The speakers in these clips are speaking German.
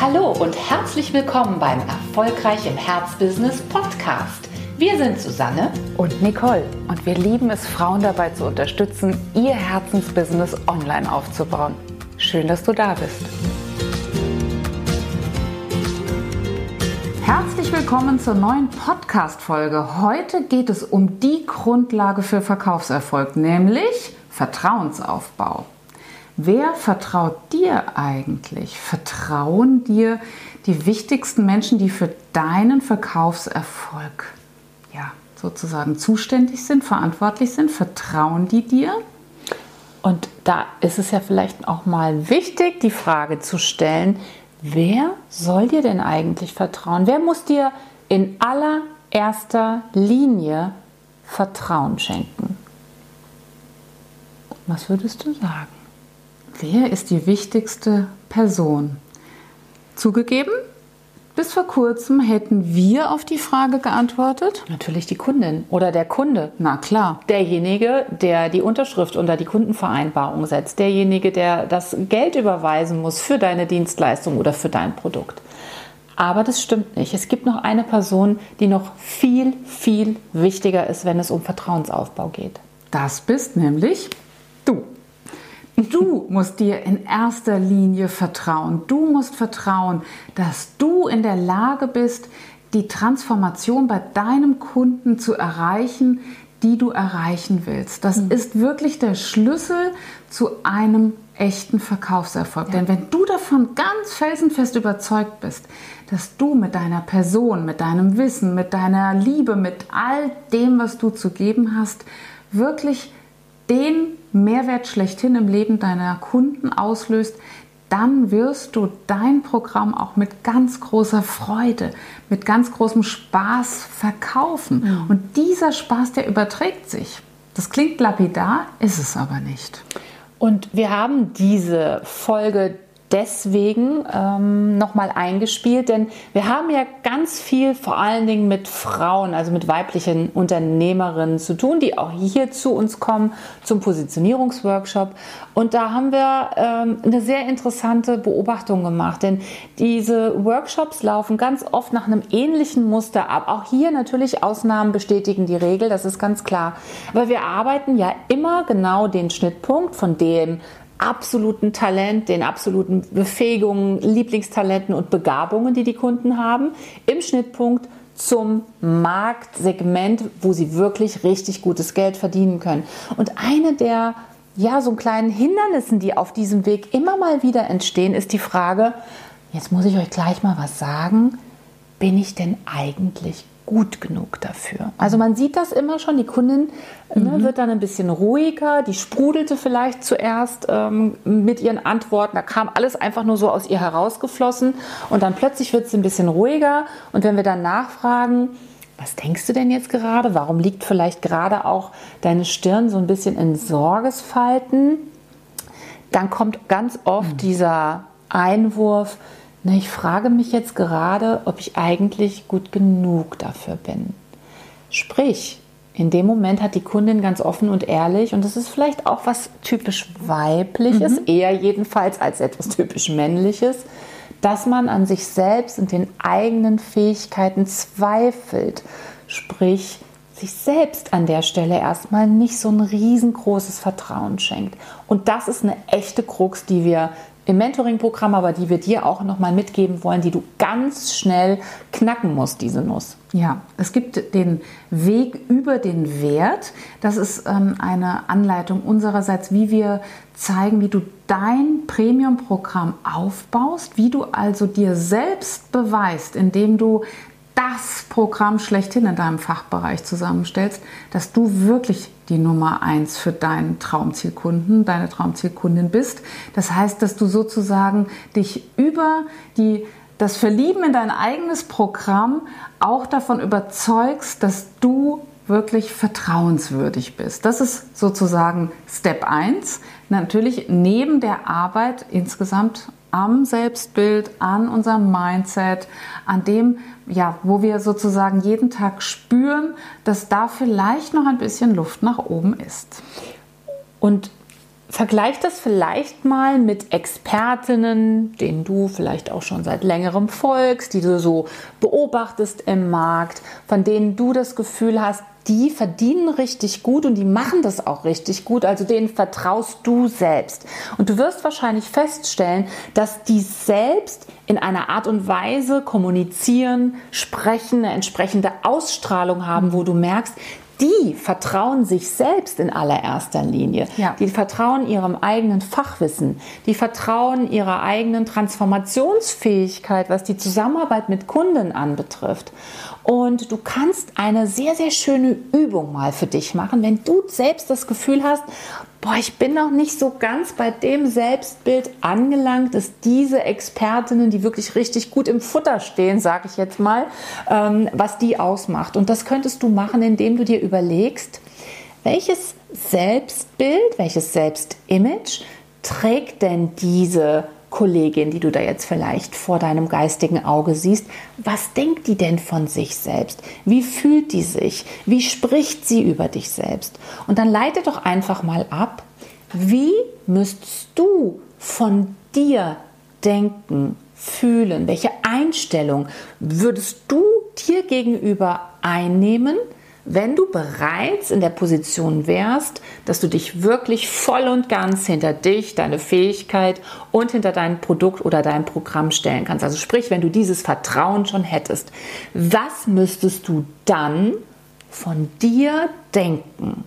Hallo und herzlich willkommen beim Erfolgreich im Herzbusiness Podcast. Wir sind Susanne und Nicole und wir lieben es, Frauen dabei zu unterstützen, ihr Herzensbusiness online aufzubauen. Schön, dass du da bist. Herzlich willkommen zur neuen Podcast-Folge. Heute geht es um die Grundlage für Verkaufserfolg, nämlich Vertrauensaufbau. Wer vertraut dir eigentlich? Vertrauen dir die wichtigsten Menschen, die für deinen Verkaufserfolg ja, sozusagen zuständig sind, verantwortlich sind? Vertrauen die dir? Und da ist es ja vielleicht auch mal wichtig, die Frage zu stellen, wer soll dir denn eigentlich vertrauen? Wer muss dir in allererster Linie Vertrauen schenken? Was würdest du sagen? Wer ist die wichtigste Person? Zugegeben, bis vor kurzem hätten wir auf die Frage geantwortet. Natürlich die Kundin oder der Kunde. Na klar. Derjenige, der die Unterschrift unter die Kundenvereinbarung setzt. Derjenige, der das Geld überweisen muss für deine Dienstleistung oder für dein Produkt. Aber das stimmt nicht. Es gibt noch eine Person, die noch viel, viel wichtiger ist, wenn es um Vertrauensaufbau geht. Das bist nämlich du. Du musst dir in erster Linie vertrauen. Du musst vertrauen, dass du in der Lage bist, die Transformation bei deinem Kunden zu erreichen, die du erreichen willst. Das mhm. ist wirklich der Schlüssel zu einem echten Verkaufserfolg. Ja. Denn wenn du davon ganz felsenfest überzeugt bist, dass du mit deiner Person, mit deinem Wissen, mit deiner Liebe, mit all dem, was du zu geben hast, wirklich den Mehrwert schlechthin im Leben deiner Kunden auslöst, dann wirst du dein Programm auch mit ganz großer Freude, mit ganz großem Spaß verkaufen. Und dieser Spaß, der überträgt sich. Das klingt lapidar, ist es aber nicht. Und wir haben diese Folge deswegen ähm, nochmal eingespielt, denn wir haben ja ganz viel vor allen Dingen mit Frauen, also mit weiblichen Unternehmerinnen zu tun, die auch hier zu uns kommen zum Positionierungsworkshop. Und da haben wir ähm, eine sehr interessante Beobachtung gemacht, denn diese Workshops laufen ganz oft nach einem ähnlichen Muster ab. Auch hier natürlich Ausnahmen bestätigen die Regel, das ist ganz klar. Aber wir arbeiten ja immer genau den Schnittpunkt von dem absoluten Talent, den absoluten Befähigungen, Lieblingstalenten und Begabungen, die die Kunden haben, im Schnittpunkt zum Marktsegment, wo sie wirklich richtig gutes Geld verdienen können. Und eine der ja, so kleinen Hindernissen, die auf diesem Weg immer mal wieder entstehen, ist die Frage, jetzt muss ich euch gleich mal was sagen, bin ich denn eigentlich gut genug dafür. Also man sieht das immer schon, die Kundin ne, mhm. ne, wird dann ein bisschen ruhiger, die sprudelte vielleicht zuerst ähm, mit ihren Antworten, da kam alles einfach nur so aus ihr herausgeflossen und dann plötzlich wird sie ein bisschen ruhiger und wenn wir dann nachfragen, was denkst du denn jetzt gerade? Warum liegt vielleicht gerade auch deine Stirn so ein bisschen in Sorgesfalten? Dann kommt ganz oft mhm. dieser Einwurf, na, ich frage mich jetzt gerade, ob ich eigentlich gut genug dafür bin. Sprich, in dem Moment hat die Kundin ganz offen und ehrlich, und das ist vielleicht auch was typisch weibliches, mhm. eher jedenfalls als etwas typisch männliches, dass man an sich selbst und den eigenen Fähigkeiten zweifelt. Sprich, sich selbst an der Stelle erstmal nicht so ein riesengroßes Vertrauen schenkt. Und das ist eine echte Krux, die wir im Mentoring-Programm, aber die wir dir auch nochmal mitgeben wollen, die du ganz schnell knacken musst, diese Nuss. Ja, es gibt den Weg über den Wert. Das ist ähm, eine Anleitung unsererseits, wie wir zeigen, wie du dein Premium-Programm aufbaust, wie du also dir selbst beweist, indem du das Programm schlechthin in deinem Fachbereich zusammenstellst, dass du wirklich die Nummer eins für deinen Traumzielkunden, deine Traumzielkundin bist. Das heißt, dass du sozusagen dich über die, das Verlieben in dein eigenes Programm auch davon überzeugst, dass du wirklich vertrauenswürdig bist. Das ist sozusagen Step 1. Natürlich neben der Arbeit insgesamt am Selbstbild, an unserem Mindset, an dem, ja, wo wir sozusagen jeden Tag spüren, dass da vielleicht noch ein bisschen Luft nach oben ist. Und vergleich das vielleicht mal mit Expertinnen, denen du vielleicht auch schon seit längerem folgst, die du so beobachtest im Markt, von denen du das Gefühl hast, die verdienen richtig gut und die machen das auch richtig gut. Also denen vertraust du selbst. Und du wirst wahrscheinlich feststellen, dass die selbst in einer Art und Weise kommunizieren, sprechen, eine entsprechende Ausstrahlung haben, wo du merkst, die vertrauen sich selbst in allererster Linie. Ja. Die vertrauen ihrem eigenen Fachwissen. Die vertrauen ihrer eigenen Transformationsfähigkeit, was die Zusammenarbeit mit Kunden anbetrifft. Und du kannst eine sehr, sehr schöne Übung mal für dich machen, wenn du selbst das Gefühl hast, boah, ich bin noch nicht so ganz bei dem Selbstbild angelangt, dass diese Expertinnen, die wirklich richtig gut im Futter stehen, sage ich jetzt mal, ähm, was die ausmacht. Und das könntest du machen, indem du dir überlegst, welches Selbstbild, welches Selbstimage trägt denn diese Kollegin, die du da jetzt vielleicht vor deinem geistigen Auge siehst, was denkt die denn von sich selbst? Wie fühlt die sich? Wie spricht sie über dich selbst? Und dann leite doch einfach mal ab, wie müsstest du von dir denken, fühlen? Welche Einstellung würdest du dir gegenüber einnehmen? Wenn du bereits in der Position wärst, dass du dich wirklich voll und ganz hinter dich, deine Fähigkeit und hinter dein Produkt oder dein Programm stellen kannst. Also sprich, wenn du dieses Vertrauen schon hättest, was müsstest du dann von dir denken?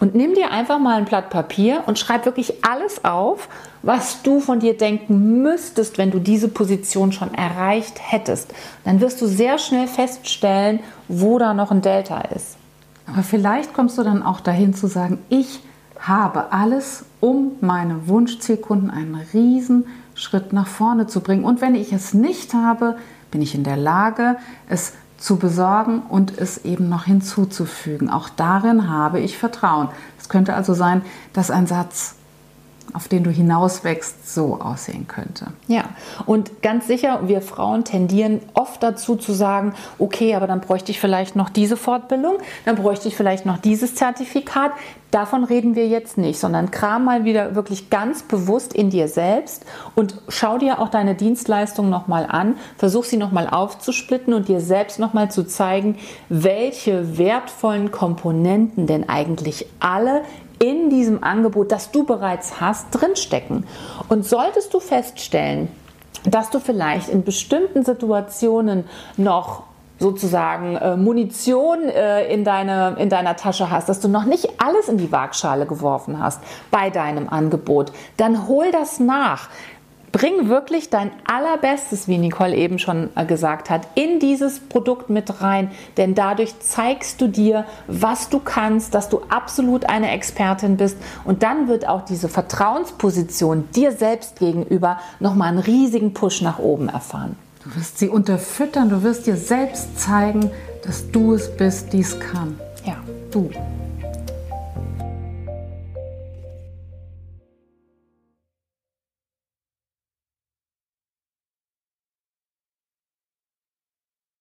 Und nimm dir einfach mal ein Blatt Papier und schreib wirklich alles auf, was du von dir denken müsstest, wenn du diese Position schon erreicht hättest. Dann wirst du sehr schnell feststellen, wo da noch ein Delta ist. Aber vielleicht kommst du dann auch dahin zu sagen, ich habe alles, um meine Wunschzielkunden einen riesen Schritt nach vorne zu bringen. Und wenn ich es nicht habe, bin ich in der Lage, es zu besorgen und es eben noch hinzuzufügen. Auch darin habe ich Vertrauen. Es könnte also sein, dass ein Satz auf den du hinauswächst, so aussehen könnte. Ja, und ganz sicher, wir Frauen tendieren oft dazu zu sagen, okay, aber dann bräuchte ich vielleicht noch diese Fortbildung, dann bräuchte ich vielleicht noch dieses Zertifikat. Davon reden wir jetzt nicht, sondern kram mal wieder wirklich ganz bewusst in dir selbst und schau dir auch deine Dienstleistung nochmal an, versuch sie nochmal aufzusplitten und dir selbst nochmal zu zeigen, welche wertvollen Komponenten denn eigentlich alle in diesem Angebot, das du bereits hast, drinstecken. Und solltest du feststellen, dass du vielleicht in bestimmten Situationen noch sozusagen äh, Munition äh, in, deine, in deiner Tasche hast, dass du noch nicht alles in die Waagschale geworfen hast bei deinem Angebot, dann hol das nach. Bring wirklich dein allerbestes, wie Nicole eben schon äh, gesagt hat, in dieses Produkt mit rein, denn dadurch zeigst du dir, was du kannst, dass du absolut eine Expertin bist und dann wird auch diese Vertrauensposition dir selbst gegenüber nochmal einen riesigen Push nach oben erfahren. Du wirst sie unterfüttern, du wirst dir selbst zeigen, dass du es bist, die es kann. Ja. Du.